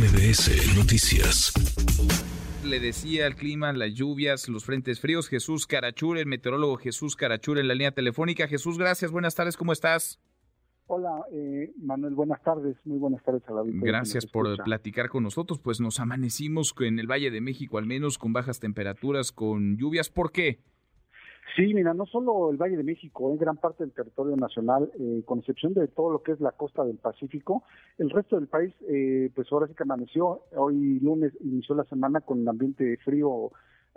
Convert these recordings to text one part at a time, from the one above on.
MBS Noticias. Le decía el clima, las lluvias, los frentes fríos. Jesús Carachure, el meteorólogo Jesús Carachure en la línea telefónica. Jesús, gracias, buenas tardes, ¿cómo estás? Hola, eh, Manuel, buenas tardes, muy buenas tardes a la. Gracias por platicar con nosotros. Pues nos amanecimos en el Valle de México, al menos con bajas temperaturas, con lluvias. ¿Por qué? Sí, mira, no solo el Valle de México, en gran parte del territorio nacional, eh, con excepción de todo lo que es la costa del Pacífico, el resto del país, eh, pues ahora sí que amaneció, hoy lunes inició la semana con un ambiente frío,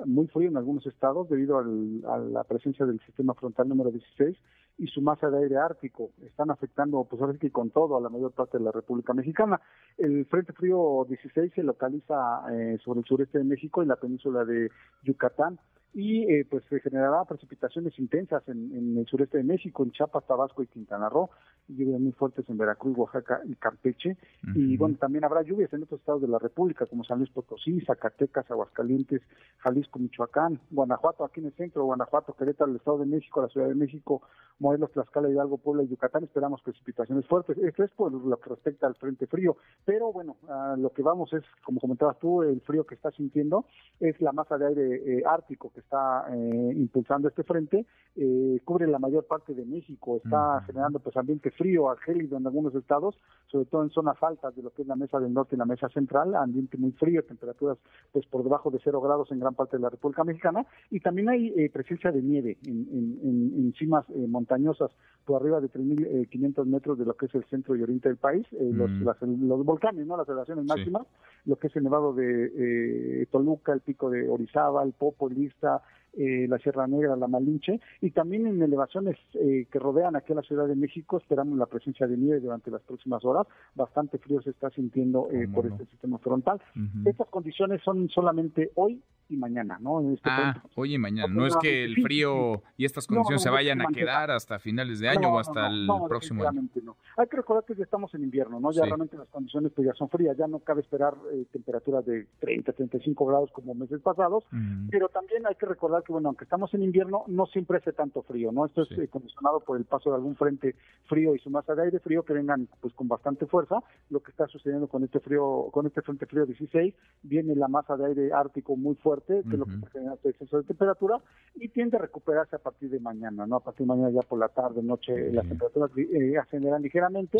muy frío en algunos estados debido a la presencia del sistema frontal número 16 y su masa de aire ártico. Están afectando, pues ahora sí que con todo, a la mayor parte de la República Mexicana. El Frente Frío 16 se localiza eh, sobre el sureste de México, en la península de Yucatán, y eh, pues se generará precipitaciones intensas en, el sureste de México, en Chiapas, Tabasco y Quintana Roo, lluvias muy fuertes en Veracruz, Oaxaca y Campeche, y bueno, también habrá lluvias en otros estados de la República, como San Luis Potosí, Zacatecas, Aguascalientes, Jalisco, Michoacán, Guanajuato, aquí en el centro, Guanajuato, Querétaro, el Estado de México, la Ciudad de México, Morelos, Tlaxcala, Hidalgo, Puebla y Yucatán, esperamos precipitaciones fuertes. Esto es por lo que respecta al frente frío, pero bueno, lo que vamos es, como comentabas tú, el frío que está sintiendo es la masa de aire eh, ártico que está eh, impulsando este frente, eh, cubre la mayor parte de México, está generando pues ambiente frío, gélido en algunos estados, sobre todo en zonas altas de lo que es la mesa del norte y la mesa central, ambiente muy frío, temperaturas pues por debajo de cero grados en gran parte de la República Mexicana, y también hay eh, presencia de nieve en, en, en, cimas montañosas por arriba de 3.500 metros de lo que es el centro y oriente del país, los, los volcanes, no las elevaciones máximas, lo que es el nevado de Toluca, el pico de Orizaba, el Popo, el Lista, eh, la Sierra Negra, la Malinche, y también en elevaciones eh, que rodean aquí a la Ciudad de México esperamos la presencia de nieve durante las próximas horas. Bastante frío se está sintiendo eh, por este sistema frontal. Estas condiciones son solamente hoy y mañana, ¿no? Este ah, hoy y mañana. No es que el frío y estas condiciones se vayan a quedar hasta finales de año o hasta el próximo año. No. Hay que recordar que ya estamos en invierno, ¿no? Ya realmente las condiciones pues ya son frías, ya no cabe esperar temperaturas de 30, 35 grados como meses pasados, pero también hay que recordar que, bueno, aunque estamos en invierno, no siempre hace tanto frío, ¿no? Esto es eh, condicionado por el paso de algún frente frío y su masa de aire frío que vengan pues con bastante fuerza. Lo que está sucediendo con este frío, con este frente frío 16, viene la masa de aire ártico muy fuerte, que es lo que genera este exceso de temperatura, y tiende a recuperarse a partir de mañana, ¿no? A partir de mañana ya por la tarde, noche, las temperaturas eh, aceleran ligeramente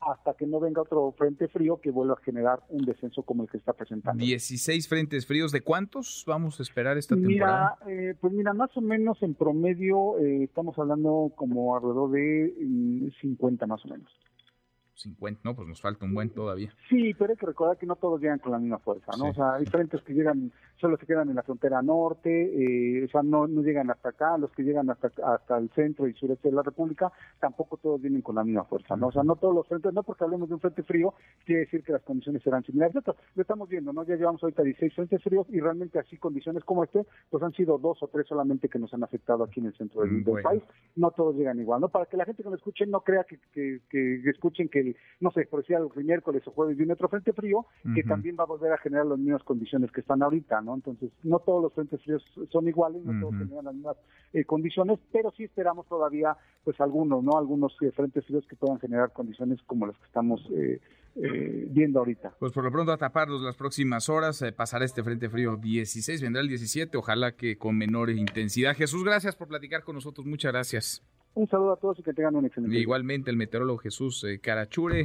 hasta que no venga otro frente frío que vuelva a generar un descenso como el que está presentando. 16 frentes fríos, ¿de cuántos vamos a esperar esta temporada? Mira, eh, pues mira, más o menos en promedio eh, estamos hablando como alrededor de 50 mm, más o menos. 50, no, pues nos falta un buen todavía. Sí, pero hay que recordar que no todos llegan con la misma fuerza, ¿no? O sea, hay frentes que llegan, solo se quedan en la frontera norte, eh, o sea, no, no llegan hasta acá, los que llegan hasta, hasta el centro y sureste de la República, tampoco todos vienen con la misma fuerza, ¿no? O sea, no todos los frentes, no porque hablemos de un frente frío, quiere decir que las condiciones serán similares. Esto lo estamos viendo, ¿no? Ya llevamos ahorita 16 frentes fríos y realmente así condiciones como este, pues han sido dos o tres solamente que nos han afectado aquí en el centro del, país. No todos llegan igual, ¿no? Para que la gente que lo escuche no crea que, que, que escuchen que no sé, por decir el miércoles o jueves viene otro frente frío que también va a volver a generar las mismas condiciones que están ahorita, ¿no? Entonces, no todos los frentes fríos son iguales, no todos generan las mismas eh, condiciones, pero sí esperamos todavía, pues algunos, ¿no? Algunos eh, frentes fríos que puedan generar condiciones como las que estamos eh, viendo ahorita. Pues por lo pronto a taparlos las próximas horas, pasará este frente frío 16, vendrá el 17, ojalá que con menor intensidad. Jesús, gracias por platicar con nosotros, muchas gracias. Un saludo a todos y que tengan un excelente día. Igualmente el meteorólogo Jesús Carachure.